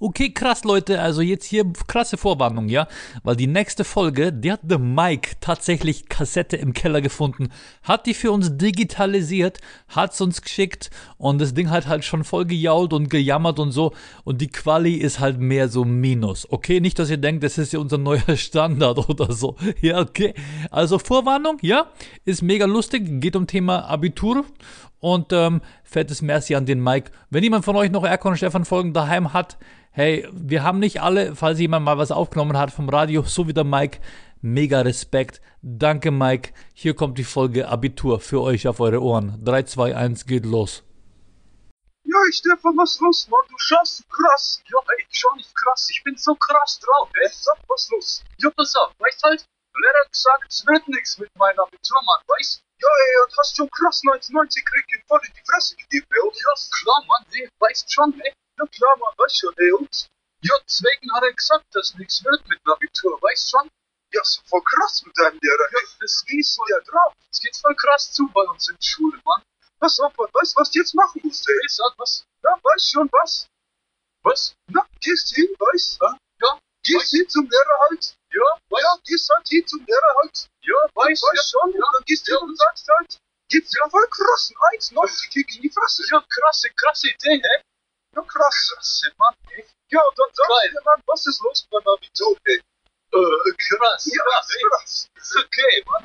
Okay, krass, Leute. Also jetzt hier krasse Vorwarnung, ja? Weil die nächste Folge, die hat der Mike tatsächlich Kassette im Keller gefunden, hat die für uns digitalisiert, hat's uns geschickt und das Ding hat halt schon voll gejault und gejammert und so. Und die Quali ist halt mehr so Minus. Okay, nicht, dass ihr denkt, das ist ja unser neuer Standard oder so. Ja, okay. Also Vorwarnung, ja? Ist mega lustig, geht um Thema Abitur und ähm, fettes Merci an den Mike. Wenn jemand von euch noch Erkon und Stefan Folgen daheim hat, hey, wir haben nicht alle, falls jemand mal was aufgenommen hat vom Radio, so wie der Mike, mega Respekt. Danke, Mike. Hier kommt die Folge Abitur für euch auf eure Ohren. 3, 2, 1, geht los. Ja, Stefan, was los, Mann? Du schaust krass. Ja, ey, ich schau nicht krass. Ich bin so krass drauf, ey. Sag, was los? Ja, pass auf, weißt halt, der Lehrer hat gesagt, es wird nix mit meinem Abitur, Mann, weißt? Ja, ey, und hast schon krass 1990 krieg in voll in die Fresse gegeben, ey. Und ja, klar, Mann, ey, weißt schon, ey. Ja, klar, Mann, weißt schon, ey. Und ja, deswegen hat er gesagt, dass nix wird mit dem Abitur, weißt schon? Ja, so voll krass mit deinem Lehrer. Ja, das gießt ja drauf. Es geht voll krass zu bei uns in der Schule, Mann. Pass auf, Mann, weißt was du jetzt machen musst, ey? Sag was? Ja, weißt schon, was? Was? Na, gehst hin, weißt du? Ja, gehst hin zum Lehrer halt. Ja, weißt Ja, gehst halt hin zum Lehrer halt. Ja, weißt du ja, schon. Ja, und dann gehst du hin und sagst halt, gibt's ja voll krassen 1,90 Kick in die Fresse. Ja, krasse, krasse Idee, hä? Ja, krass. Krasse, Mann, ey. Ja, und dann sagst du dir, Mann, was ist los beim Abitur, ey? Äh, krass, ja, krass, krass. Ist okay, Mann.